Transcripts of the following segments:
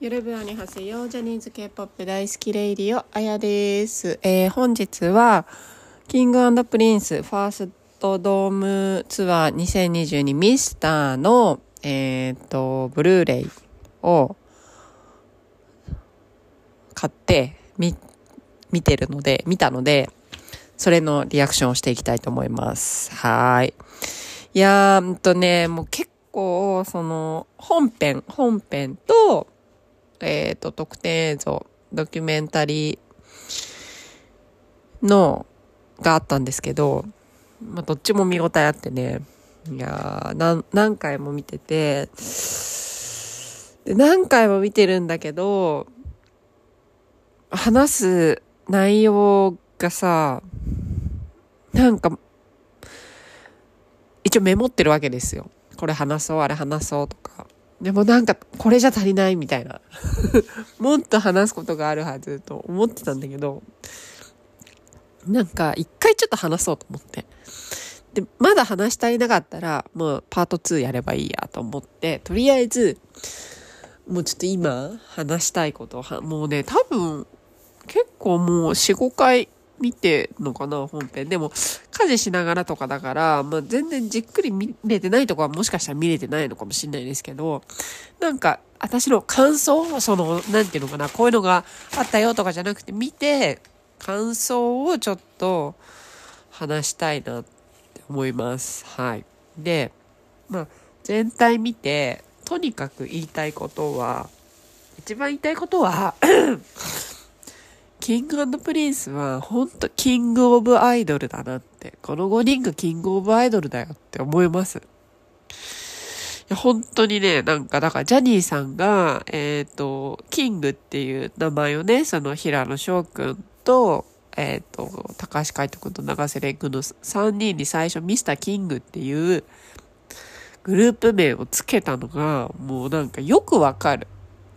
ゆるぶアにはせようジャニーズ K-POP 大好きレイディオあやです、えー本日はキングプリンスファーストドームツアー2022ミスターのえっ、とブルーレイを買ってみ見てるので見たのでそれのリアクションをしていきたいと思います。はい。いやーんとねもう結構その本編本編とえっ、と、特典映像、ドキュメンタリーの、があったんですけど、まあ、どっちも見応えあってね、いやーな何回も見てて、で何回も見てるんだけど、話す内容がさ、なんか、一応メモってるわけですよ。これ話そう、あれ話そうとか。でもなんか、これじゃ足りないみたいな。もっと話すことがあるはずと思ってたんだけど、なんか、一回ちょっと話そうと思って。で、まだ話し足りなかったら、もうパート2やればいいやと思って、とりあえず、もうちょっと今、話したいことは、もうね、多分、結構もう4、5回見てんのかな、本編。でも、家事しながらとかだから、まあ、全然じっくり見れてないとこはもしかしたら見れてないのかもしれないですけど、なんか、私の感想その、なんていうのかな、こういうのがあったよとかじゃなくて、見て、感想をちょっと話したいなって思います。はい。で、まあ、全体見て、とにかく言いたいことは、一番言いたいことは、キングプリンスは本当 King of アイドルだなって。この5人が King of アイドルだよって思います。いや本当にね、なんか、だからジャニーさんが、えっ、と、キングっていう名前をね、その平野紫耀くんと、えっ、と、高橋海人くんと永瀬廉くんの3人に最初ミスターキングっていうグループ名をつけたのが、もうなんかよくわかる。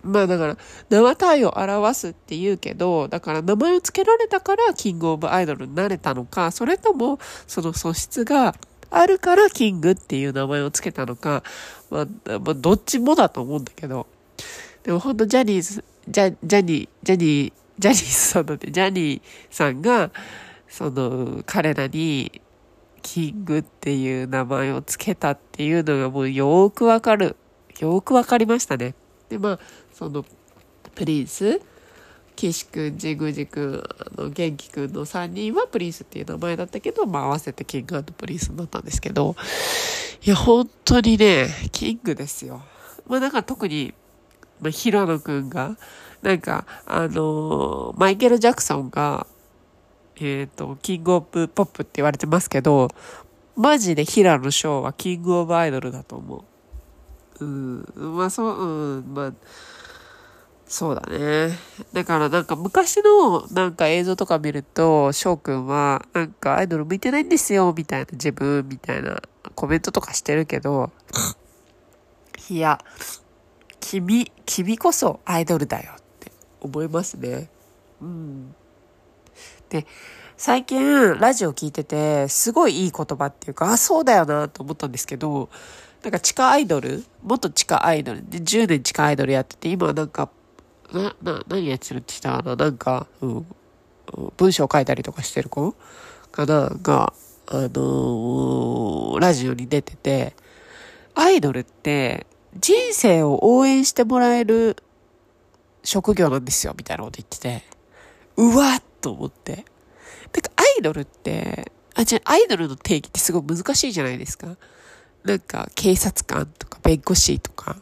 まあだから、名体を表すって言うけど、だから名前を付けられたからキングオブアイドルになれたのか、それともその素質があるからキングっていう名前を付けたのか、まあ、まあ、どっちもだと思うんだけど、でも本当ジャニーズ、ジャジャニー、ジャニー、ジャニーさんだって、ジャニーさんが、その、彼らに、キングっていう名前を付けたっていうのがもうよーくわかる。よーくわかりましたね。で、まあ、その、プリンス、岸くん、神宮寺くん、あの、玄樹くんの3人はプリンスっていう名前だったけど、まあ合わせてキングプリンスになったんですけど、いや、本当にね、キングですよ。まあなんか特に、まあ、平野くんが、なんか、あのーマイケル・ジャクソンが、えっ、と、 King of Pop って言われてますけど、マジで平野翔はキングオブアイドルだと思う。うん、まあそう、うん、まあ、そうだね。だからなんか昔のなんか映像とか見ると、翔くんはなんかアイドル向いてないんですよ、みたいな自分みたいなコメントとかしてるけど、いや、君、君こそアイドルだよって思いますね。うん。で、最近ラジオ聞いてて、すごいいい言葉っていうか、あ、そうだよなと思ったんですけど、なんか地下アイドル元地下アイドルで10年地下アイドルやってて、今なんか、な、な、何やってるって言ったかななんか、うん、文章書いたりとかしてる子かなが、あのーラジオに出てて、アイドルって人生を応援してもらえる職業なんですよ、みたいなこと言ってて、うわっと思って。てか、アイドルって、あ、じゃアイドルの定義ってすごい難しいじゃないですか。なんか、警察官とか弁護士とか、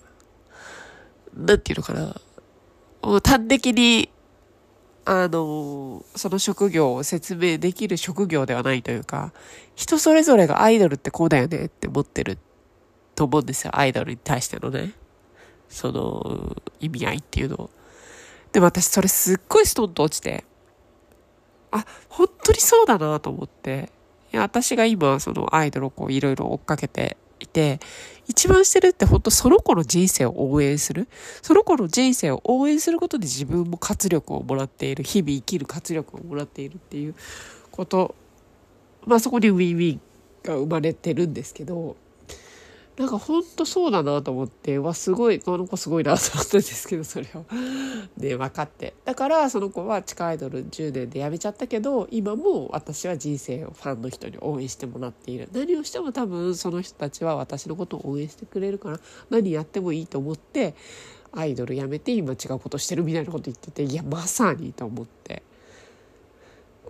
なんていうのかな。もう端的に、あの、その職業を説明できる職業ではないというか、人それぞれがアイドルってこうだよねって思ってると思うんですよ。アイドルに対してのね。その、意味合いっていうのを。でも私それすっごいストンと落ちて、あ、本当にそうだなと思って。いや、私が今、そのアイドルをこういろいろ追っかけていて、一番してるって本当その子の人生を応援する。その子の人生を応援することで自分も活力をもらっている。日々生きる活力をもらっているっていうこと。まあそこにウィンウィンが生まれてるんですけど、なんかほんとそうだなと思って、わ、すごい、この子すごいなと思ったんですけど、それを。ね、分かって。だから、その子は地下アイドル10年で辞めちゃったけど、今も私は人生をファンの人に応援してもらっている。何をしても多分その人たちは私のことを応援してくれるから、何やってもいいと思って、アイドル辞めて今違うことしてるみたいなこと言ってて、いや、まさにと思って。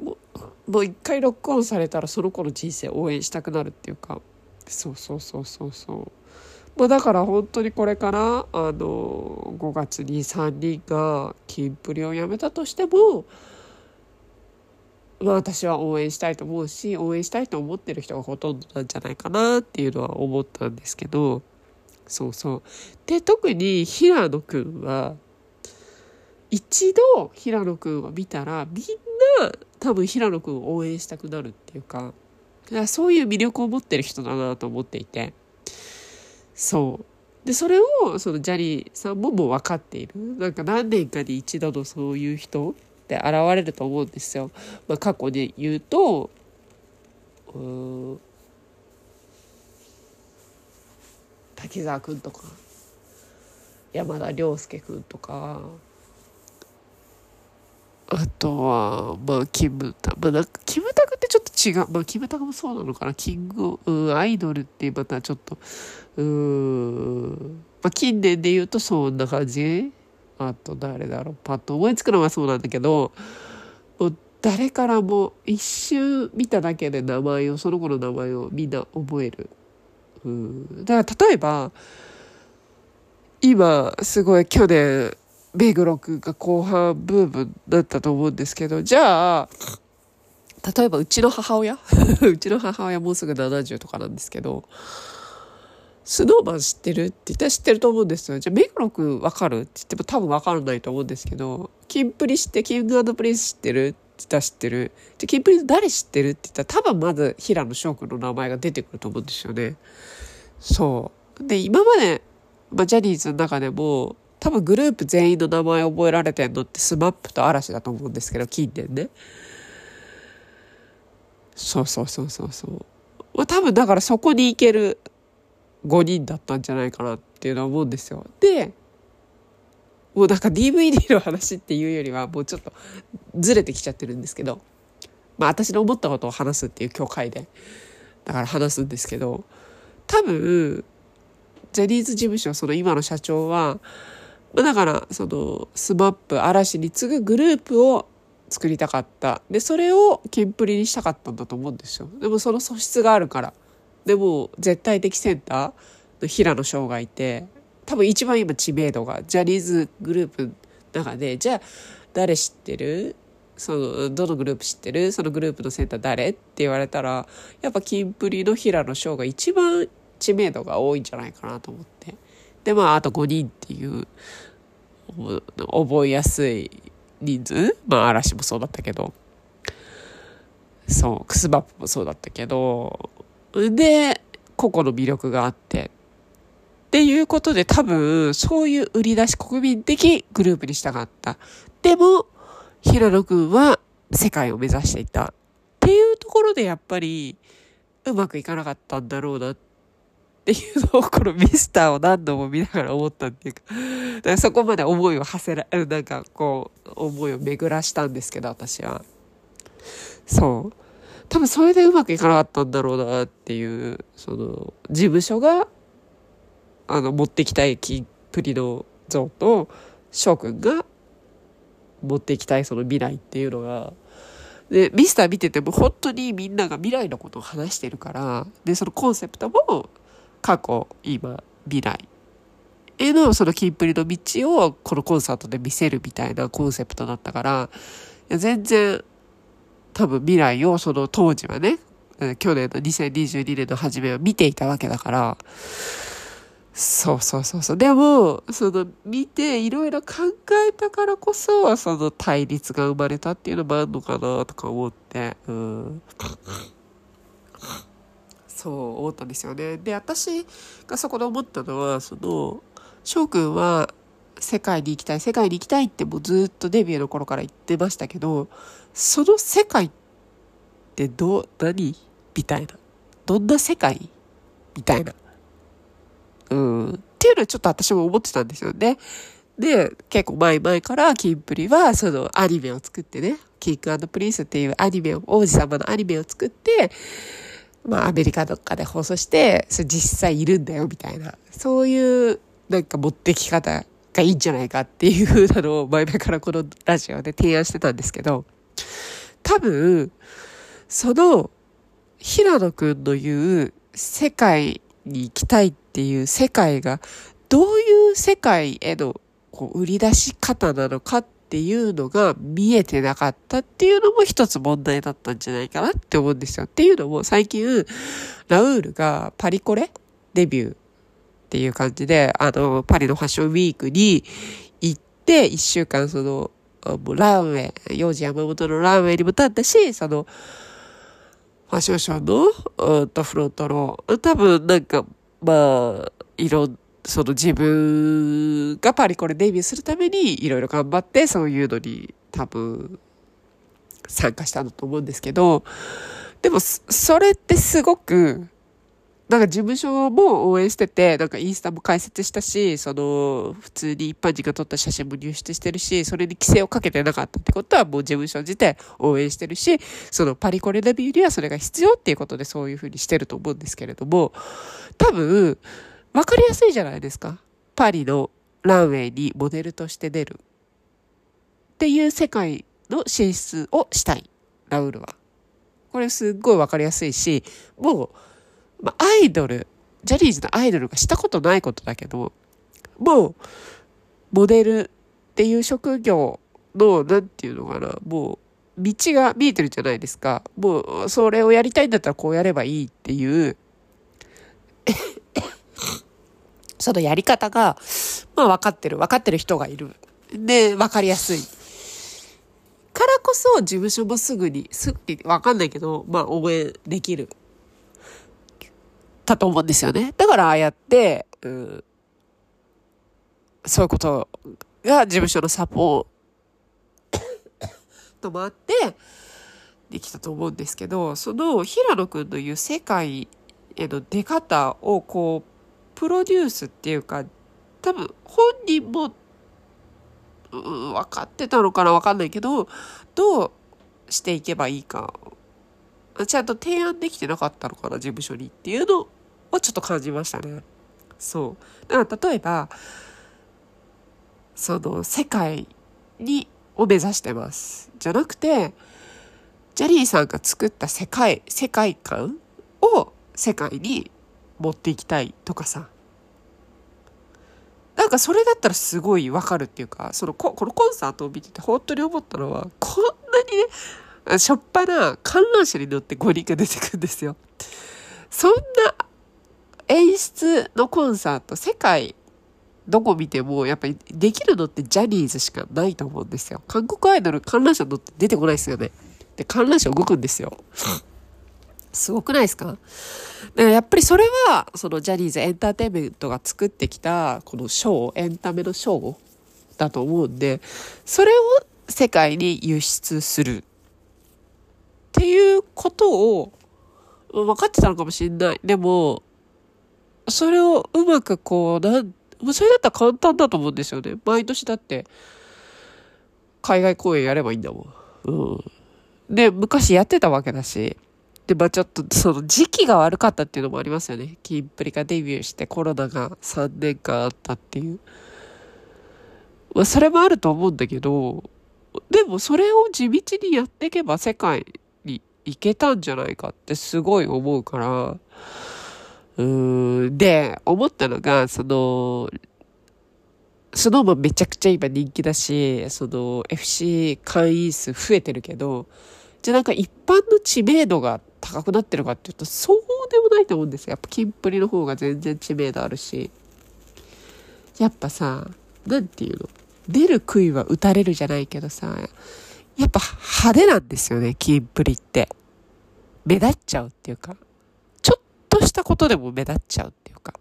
もう、一回ロックオンされたらその子の人生応援したくなるっていうか、そうそうそうそうそう。まあだから本当にこれからあの5月に3人がキンプリをやめたとしてもまあ私は応援したいと思うし応援したいと思ってる人がほとんどなんじゃないかなっていうのは思ったんですけど。そうそう。で特に平野くんは一度平野くんを見たらみんな多分平野くんを応援したくなるっていうか。そういう魅力を持ってる人だなと思っていて。そう。で、それを、そのジャニーさんももう分かっている。なんか何年かに一度のそういう人って現れると思うんですよ。まあ、過去に言うと、うん、滝沢くんとか、山田涼介くんとか、あとは、まあ、キムタ、まあ、なんか、キムタ違う。まあ、キムタクもそうなのかな。キング、うん、アイドルってまたちょっと、うん、まあ、近年で言うとそんな感じ？あと、誰だろう。パッと思いつくのはそうなんだけど、もう誰からも一瞬見ただけで名前を、その子の名前をみんな覚える。うん。だから、例えば、今、すごい去年、目黒くんが後半ブームだったと思うんですけど、じゃあ、例えばうちの母親？うちの母親もうすぐ70とかなんですけど、スノーマン知ってる？って言ったら知ってると思うんですよ。じゃあ、目黒くんわかる？って言っても多分わからないと思うんですけど、キンプリ知って、キングプリンス知ってる？って言ったら知ってる。じゃあ、キンプリの誰知ってる？って言ったら多分まず平野紫耀くんの名前が出てくると思うんですよね。そう。で、今まで、まあ、ジャニーズの中でも、多分グループ全員の名前覚えられてんのってスマップと嵐だと思うんですけど、近年ね。そうそうそうそうそう。まあ、多分だからそこに行ける5人だったんじゃないかなっていうのは思うんですよ。で、もうなんか DVD の話っていうよりはもうちょっとずれてきちゃってるんですけど、まあ私の思ったことを話すっていう教会で、だから話すんですけど、多分、ジャニーズ事務所、その今の社長は、まあ、だから、その、スマップ、嵐に次ぐグループを作りたかった。で、それをキンプリにしたかったんだと思うんですよ。でもその素質があるから。でも、絶対的センターの平野紫耀がいて、多分一番今知名度が、ジャニーズグループの中で、じゃあ、誰知ってる？その、どのグループ知ってる？そのグループのセンター誰って言われたら、やっぱキンプリの平野翔が一番知名度が多いんじゃないかなと思って。で、まあ、あと5人っていう、覚えやすい人数？まあ、嵐もそうだったけど。そう、クスバップもそうだったけど、で、個々の魅力があって。っていうことで多分、そういう売り出し国民的グループにしたかった。でも、平野くんは世界を目指していた。っていうところでやっぱり、うまくいかなかったんだろうなってっていうのをこのミスターを何度も見ながら思ったっていうか、だからそこまで思いを馳せら、なんかこう、思いを巡らしたんですけど、私は。そう。多分それでうまくいかなかったんだろうなっていう、その、事務所が、あの、持ってきたいキンプリの像と、翔くんが持っていきたいその未来っていうのが、で、ミスター見てても本当にみんなが未来のことを話してるから、で、そのコンセプトも過去、今、未来へのそのキンプリの道をこのコンサートで見せるみたいなコンセプトだったから、全然多分未来をその当時はね、去年の2022年の初めは見ていたわけだから、そうそうそうそう。でも、その見ていろいろ考えたからこそ、その対立が生まれたっていうのもあるのかなとか思って、うん。そう思ったんですよね。で、私がそこで思ったのは、その、翔くんは世界に行きたい、世界に行きたいってもうずっとデビューの頃から言ってましたけど、その世界ってどう、何みたいな。どんな世界みたいな。うん。っていうのはちょっと私も思ってたんですよね。で、結構前々からキンプリはそのアニメを作ってね、キングプリンスっていうアニメを、王子様のアニメを作って、まあアメリカとかで放送して、それ実際いるんだよみたいな、そういうなんか持ってき方がいいんじゃないかっていう風なのを前々からこのラジオで提案してたんですけど、多分、その平野くんの言う世界に行きたいっていう世界がどういう世界へのこう売り出し方なのかっっていうのが見えてなかったっていうのも一つ問題だったんじゃないかなって思うんですよ。っていうのも最近ラウールがパリコレデビューっていう感じであのパリのファッションウィークに行って一週間そのもうランウェイ、幼児山本のランウェイにも立ったし、その、ファッションショーの、うんと、フロントの、多分なんか、まあ、いろん、その自分がパリコレデビューするためにいろいろ頑張ってそういうのに多分参加したんだと思うんですけど、でもそれってすごくなんか事務所も応援してて、なんかインスタも開設したし、その、普通に一般人が撮った写真も入手してるし、それに規制をかけてなかったってことはもう事務所自体応援してるし、そのパリコレデビューにはそれが必要っていうことでそういうふうにしてると思うんですけれども、多分、わかりやすいじゃないですか。パリのランウェイにモデルとして出る。っていう世界の進出をしたい。ラウールは。これすっごいわかりやすいし、もう、ま、アイドル、ジャニーズのアイドルがしたことないことだけど、もう、モデルっていう職業の、なんていうのかな、もう、道が見えてるじゃないですか。もう、それをやりたいんだったらこうやればいいっていう、そのやり方が、まあ分かってる、分かってる人がいる。で、分かりやすい。からこそ事務所もすぐに、すぐに、分かんないけど、まあ応援できるたと思うんですよね。だからああやって、うん、そういうことが事務所のサポート もあって、できたと思うんですけど、その平野くんの言う世界への出方をこう、プロデュースっていうか、多分本人も、うん、分かってたのかな分かんないけど、どうしていけばいいか、ちゃんと提案できてなかったのかな、事務所にっていうのはちょっと感じましたね。そう。だから例えば、その世界に、を目指してます。じゃなくて、ジャニーさんが作った世界、世界観を世界に持っていきたいとかさ。なんかそれだったらすごいわかるっていうか、そのこ、このコンサートを見てて本当に思ったのは、こんなにね、しょっぱな観覧車に乗って5人が出てくるんですよ。そんな演出のコンサート、世界どこ見ても、やっぱりできるのってジャニーズしかないと思うんですよ。韓国アイドル観覧車乗って出てこないですよね。で、観覧車動くんですよ。すごくないですか？だかやっぱりそれは、そのジャニーズエンターテインメントが作ってきた、このショー、エンタメのショーだと思うんで、それを世界に輸出するっていうことを、分かってたのかもしれない。でも、それをうまくこう、なん、それだったら簡単だと思うんですよね。毎年だって、海外公演やればいいんだもん。うん。で、昔やってたわけだし、で、まあちょっとその時期が悪かったっていうのもありますよね。キンプリがデビューしてコロナが3年間あったっていう。まあそれもあると思うんだけど、でもそれを地道にやっていけば世界に行けたんじゃないかってすごい思うから、うん、で、思ったのが、その、スノーマンめちゃくちゃ今人気だし、その FC 会員数増えてるけど、じゃあなんか一般の知名度が高くなってるかっていうと、そうでもないと思うんですよ。やっぱキンプリの方が全然知名度あるし。やっぱさ、なんていうの？出る杭は打たれるじゃないけどさ、やっぱ派手なんですよね、キンプリって。目立っちゃうっていうかちょっ。としたことでも目立っちゃうっていうか。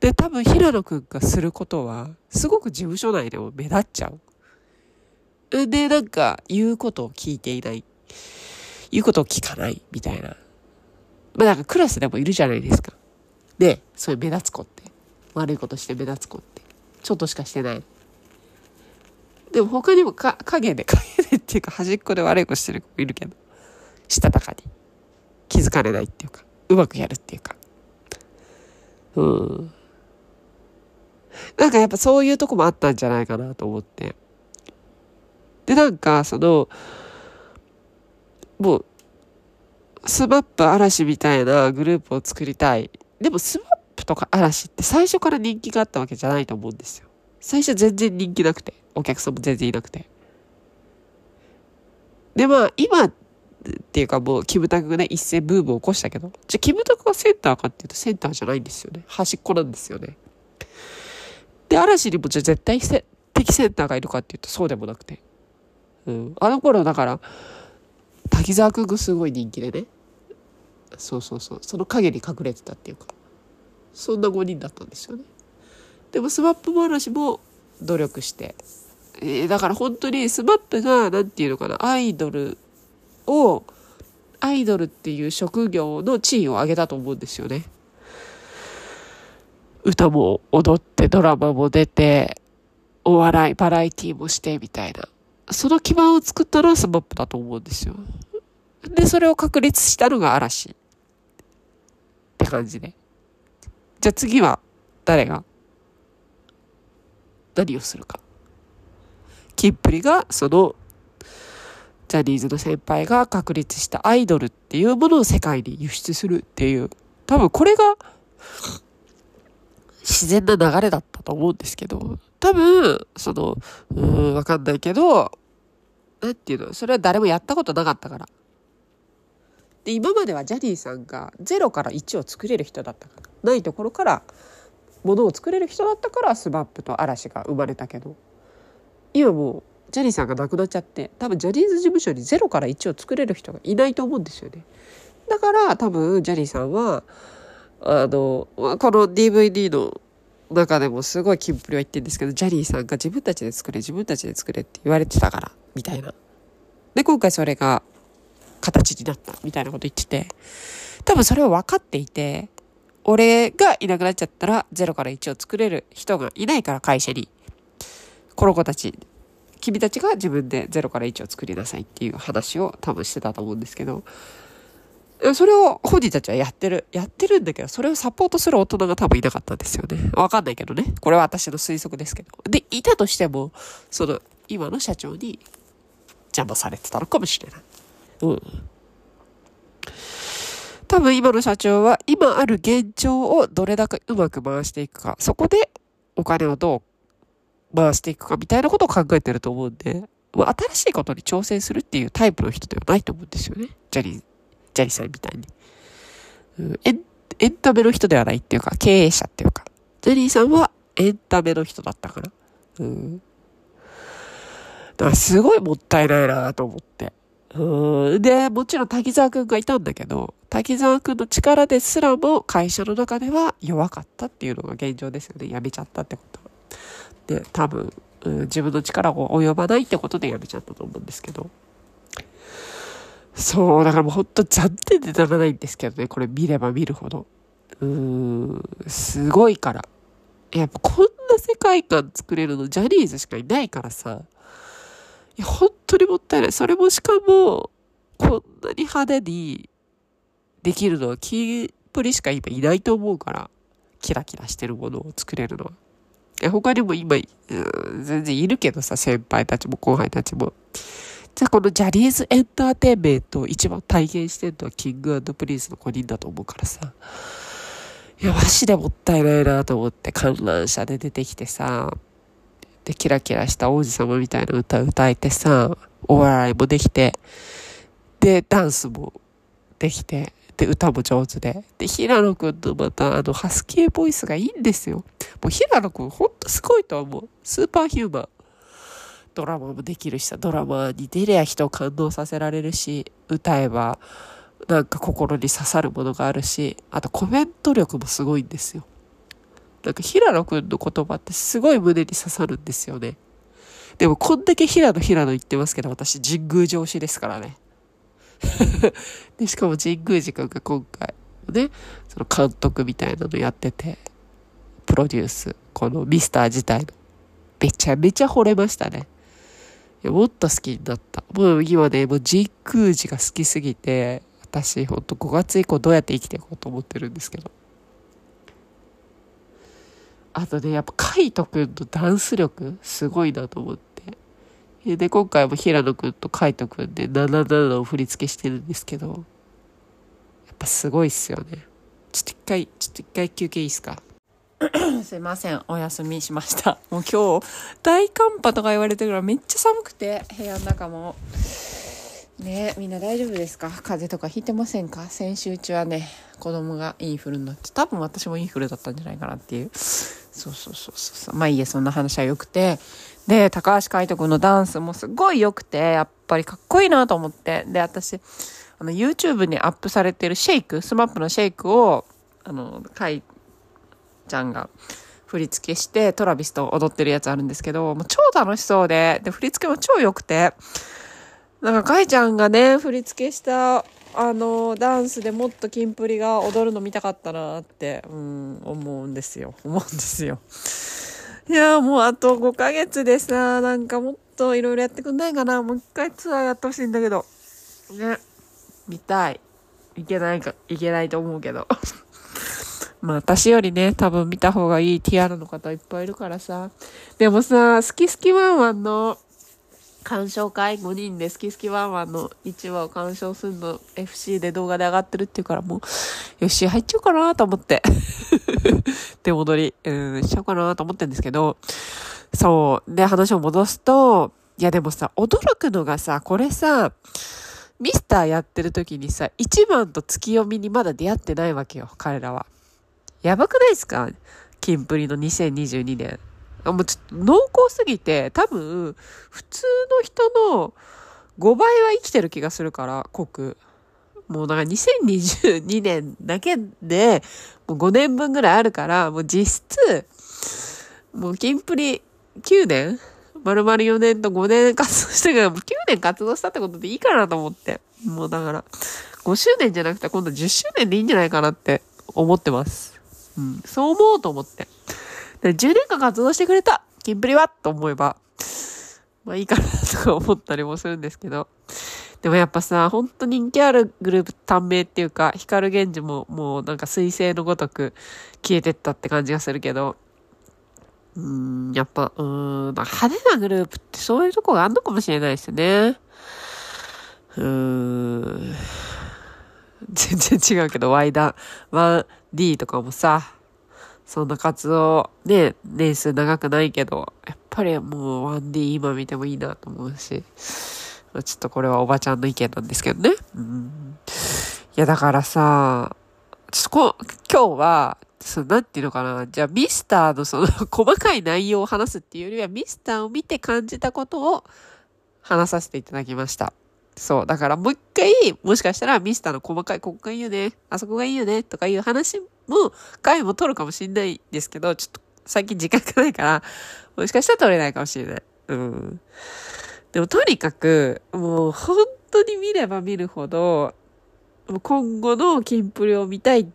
で、多分平野くんがすることは、すごく事務所内でも目立っちゃう。で、なんか、言うことを聞いていない。言うことを聞かない、みたいな。まあなんかクラスでもいるじゃないですか。で、そういう目立つ子って。悪いことして目立つ子って。ちょっとしかしてない。でも他にもか影で、影でっていうか端っこで悪いことしてる子いるけど、したたかに気づかれないっていうか、うまくやるっていうか。うん。なんかやっぱそういうとこもあったんじゃないかなと思って。で、なんかその、もう、スマップ嵐みたいなグループを作りたい。でもスマップとか嵐って最初から人気があったわけじゃないと思うんですよ。最初全然人気なくて、お客さんも全然いなくて。で、まあ、今っていうかもう、キムタクがね、一斉ブームを起こしたけど、じゃあキムタクがセンターかっていうとセンターじゃないんですよね。端っこなんですよね。で、嵐にもじゃあ絶対的センターがいるかっていうとそうでもなくて。うん。あの頃だから、滝沢くんがすごい人気でね。そうそうそう。その影に隠れてたっていうか。そんな5人だったんですよね。でもスマップも嵐も努力して。えー、だから本当に SMAP が、なんていうのかな、アイドルを、アイドルっていう職業の地位を上げたと思うんですよね。歌も踊ってドラマも出て、お笑い、バラエティーもしてみたいな。その基盤を作ったのは SMAP だと思うんですよ。で、それを確立したのが嵐。って感じで。じゃあ次は誰が？何をするか。キンプリがそのジャニーズの先輩が確立したアイドルっていうものを世界に輸出するっていう、多分これが自然な流れだったと思うんですけど、多分、その、うん、わかんないけど、なんていうの、それは誰もやったことなかったから。で、今まではジャニーさんが0から1を作れる人だったから。ないところからものを作れる人だったから SMAP と嵐が生まれたけど、今もうジャニーさんが亡くなっちゃって多分ジャニーズ事務所に0から1を作れる人がいないと思うんですよね。だから多分ジャニーさんはあのこの DVD の中でもすごいキンプリは言ってるんですけどジャニーさんが自分たちで作れ自分たちで作れって言われてたからみたいな。で今回それが形になったみたいなこと言ってて。多分それを分かっていて俺がいなくなっちゃったら0から1を作れる人がいないから会社に。この子たち君たちが自分で0から1を作りなさいっていう話を多分してたと思うんですけど、それを本人たちはやってる。やってるんだけど、それをサポートする大人が多分いなかったんですよね。わかんないけどね。これは私の推測ですけど。で、いたとしても、その、今の社長に邪魔されてたのかもしれない。うん。多分今の社長は今ある現状をどれだけうまく回していくか。そこでお金をどう回していくかみたいなことを考えてると思うんで、まあ、新しいことに挑戦するっていうタイプの人ではないと思うんですよね。ジャニー、ジャニーさみたいに。エン、エンタメの人ではないっていうか、経営者っていうか、ジャニーさんはエンタメの人だったから。うん。だからすごいもったいないなと思って。うん。で、もちろん滝沢くんがいたんだけど、滝沢くんの力ですらも会社の中では弱かったっていうのが現状ですよね。辞めちゃったってことは。で、多分、うん、自分の力が及ばないってことで辞めちゃったと思うんですけど。そう、だからもうほんと残念でならないんですけどね、これ見れば見るほど。うーん、すごいから。やっぱこんな世界観作れるのジャニーズしかいないからさ。いや、本当にもったいない。それもしかも、こんなに派手にできるのはキンプリしか今いないと思うから。キラキラしてるものを作れるのは。他にも今、全然いるけどさ、先輩たちも後輩たちも。じゃあこのジャニーズエンターテインメントを一番体現してるのは King & Prince の5人だと思うからさ。いや、マジでもったいないなと思って、観覧車で出てきてさ、で、キラキラした王子様みたいな歌歌えてさ、お笑いもできて、で、ダンスもできて、で、歌も上手で。で、平野くんのまた、あの、ハスキーボイスがいいんですよ。もう平野くんほんとすごいと思う。スーパーヒューマン。ドラマもできるしさ、ドラマに出りゃ人を感動させられるし、歌えば、なんか心に刺さるものがあるし、あとコメント力もすごいんですよ。なんか平野くんの言葉ってすごい胸に刺さるんですよね。でもこんだけ平野平野言ってますけど、私神宮上司ですからね。で、しかも神宮寺くんが今回ね、その監督みたいなのやってて、プロデュース、このミスター自体の。めちゃめちゃ惚れましたね。もっと好きになった。もう今ね、もう神宮寺が好きすぎて、私ほんと5月以降どうやって生きていこうと思ってるんですけど。あとね、やっぱカイトくんのダンス力、すごいなと思って。で、今回も平野くんとカイトくんで77を振り付けしてるんですけど、やっぱすごいっすよね。ちょっと一回、ちょっと一回休憩いいっすか？すいません。お休みしました。もう今日、大寒波とか言われてるからめっちゃ寒くて、部屋の中も。ねみんな大丈夫ですか？風邪とかひいてませんか？先週中はね、子供がインフルになって、多分私もインフルだったんじゃないかなっていう。そうそうそうそう。まあいいや、そんな話は良くて。で、高橋海人君のダンスもすごい良くて、やっぱりかっこいいなと思って。で、私、あの、YouTube にアップされてる SHAKE、SMAP の SHAKE を、あの、かいてちゃんが振り付けして、トラビスと踊ってるやつあるんですけど、もう超楽しそうで、で、振り付けも超良くて、なんか、かいちゃんがね、振り付けした、あの、ダンスでもっとキンプリが踊るの見たかったなって、うん、思うんですよ。思うんですよ。いや、もうあと5ヶ月でさ、なんかもっといろいろやってくんないかな。もう一回ツアーやってほしいんだけど。ね。見たい。いけないか、いけないと思うけど。まあ私よりね、多分見た方がいいティアラの方いっぱいいるからさ。でもさ、好き好きワンワンの鑑賞会5人で好き好きワンワンの1話を鑑賞するの FC で動画で上がってるっていうからもう、よし、入っちゃおうかなと思って。出戻り、うん、しちゃおうかなと思ってんですけど、そう。で、話を戻すと、いやでもさ、驚くのがさ、これさ、ミスターやってる時にさ、1番と月読みにまだ出会ってないわけよ、彼らは。やばくないですか？キンプリの2022年。もうちょっと濃厚すぎて、多分、普通の人の5倍は生きてる気がするから、濃く。もうだから2022年だけで、もう5年分ぐらいあるから、もう実質、もうキンプリ9年？丸々4年と5年活動してから、もう9年活動したってことでいいかなと思って。もうだから、5周年じゃなくて今度10周年でいいんじゃないかなって思ってます。うん、そう思うと思って。で10年間活動してくれたキンプリはと思えば、まあいいかなとか思ったりもするんですけど。でもやっぱさ、ほんと人気あるグループ短命っていうか、光源氏ももうなんか彗星のごとく消えてったって感じがするけど、うーん、やっぱ、うーん、派手なグループってそういうとこがあんのかもしれないですね。うーん。全然違うけど、ワイダー、1D とかもさ、そんな活動、ね、年数長くないけど、やっぱりもう 1D 今見てもいいなと思うし、ちょっとこれはおばちゃんの意見なんですけどね。うん、いや、だからさ、ちょっとこ、今日は、その、なんていうのかな。じゃあ、ミスターのその 細かい内容を話すっていうよりは、ミスターを見て感じたことを話させていただきました。そう。だからもう一回、もしかしたらミスターの細かい、ここがいいよね、あそこがいいよね、とかいう話も、回も取るかもしんないですけど、ちょっと最近時間がないから、もしかしたら取れないかもしれない。うん。でもとにかく、もう本当に見れば見るほど、今後のキンプリを見たいっ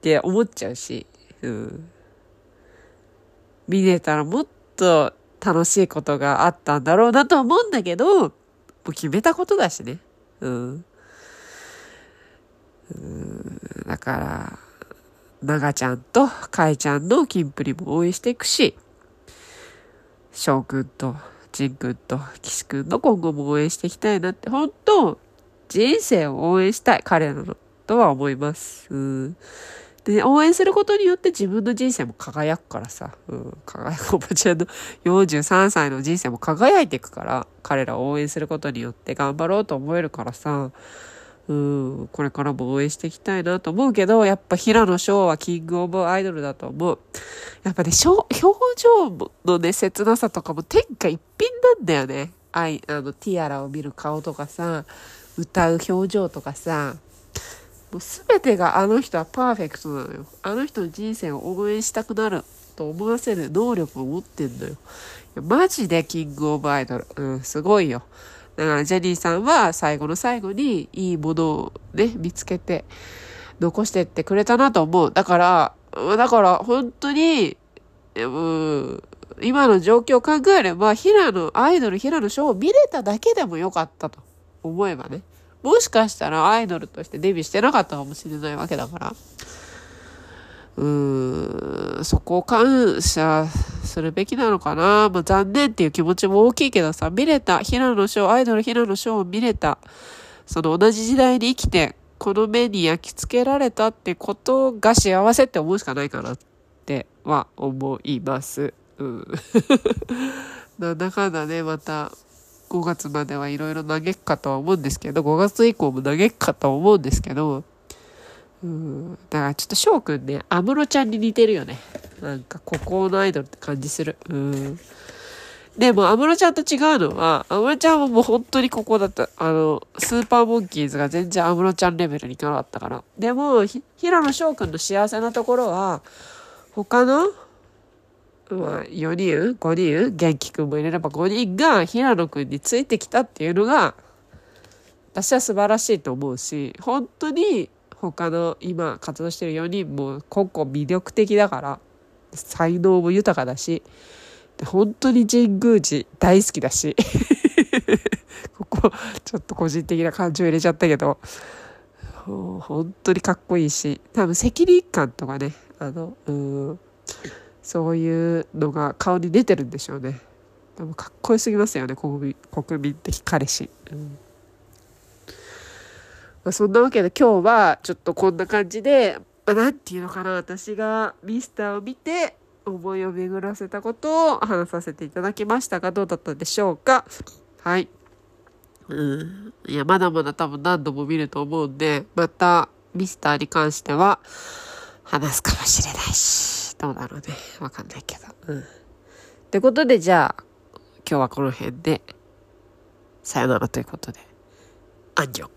て思っちゃうし、うん。見れたらもっと楽しいことがあったんだろうなと思うんだけど、もう決めたことだしね。うん。うんだから、長ちゃんとかいちゃんのキンプリも応援していくし、翔くんとジンくんと岸くんの今後も応援していきたいなって、本当人生を応援したい、彼らの、とは思います。うん。で、応援することによって自分の人生も輝くからさ、うん、輝くおばちゃんの43歳の人生も輝いていくから、彼らを応援することによって頑張ろうと思えるからさ、うん、これからも応援していきたいなと思うけど、やっぱ平野翔はキングオブアイドルだと思う。やっぱね、表情のね、切なさとかも天下一品なんだよね。愛、あの、ティアラを見る顔とかさ、歌う表情とかさ、もう全てがあの人はパーフェクトなのよ。あの人の人生を応援したくなると思わせる能力を持ってんのよ。いやマジでキングオブアイドル。うん、すごいよ。だからジェニーさんは最後の最後にいいものをね、見つけて残してってくれたなと思う。だから、だから本当に、うん、今の状況を考えれば、平野、アイドル平野翔を見れただけでもよかったと思えばね。もしかしたらアイドルとしてデビューしてなかったかもしれないわけだから。うーん、そこを感謝するべきなのかな。まあ、残念っていう気持ちも大きいけどさ、見れた、平野翔、アイドル平野翔を見れた、その同じ時代に生きて、この目に焼き付けられたってことが幸せって思うしかないかなっては思います。うん。なんだかんだね、また5月まではいろいろ嘆くかとは思うんですけど、5月以降も嘆くかとは思うんですけど、うん。だからちょっと翔くんね、安室ちゃんに似てるよね。なんか孤高のアイドルって感じする。うん。でも、安室ちゃんと違うのは、安室ちゃんはもう本当にここだった。あの、スーパーモンキーズが全然安室ちゃんレベルにいかなかったから。でも、ひ平野翔くんの幸せなところは、他の、まあ、4人 ?5 人元気くんも入れれば5人が平野くんについてきたっていうのが、私は素晴らしいと思うし、本当に他の今活動してる4人も個々魅力的だから、才能も豊かだし、で本当に神宮寺大好きだし、ここちょっと個人的な感情入れちゃったけど、本当にかっこいいし、多分責任感とかね、あの、うん、そういうのが顔に出てるんでしょうね。多分かっこよすぎますよね、国民国民的彼氏。うんまあ、そんなわけで今日はちょっとこんな感じで、まあ、ていうのかな、私がミスターを見て思いを巡らせたことを話させていただきましたが、どうだったでしょうか？はい。うん。いや、まだまだ多分何度も見ると思うんで、またミスターに関しては話すかもしれないし、どうだろうね。わかんないけど。うん。ってことで、じゃあ、今日はこの辺で、さよならということで、アンジョン。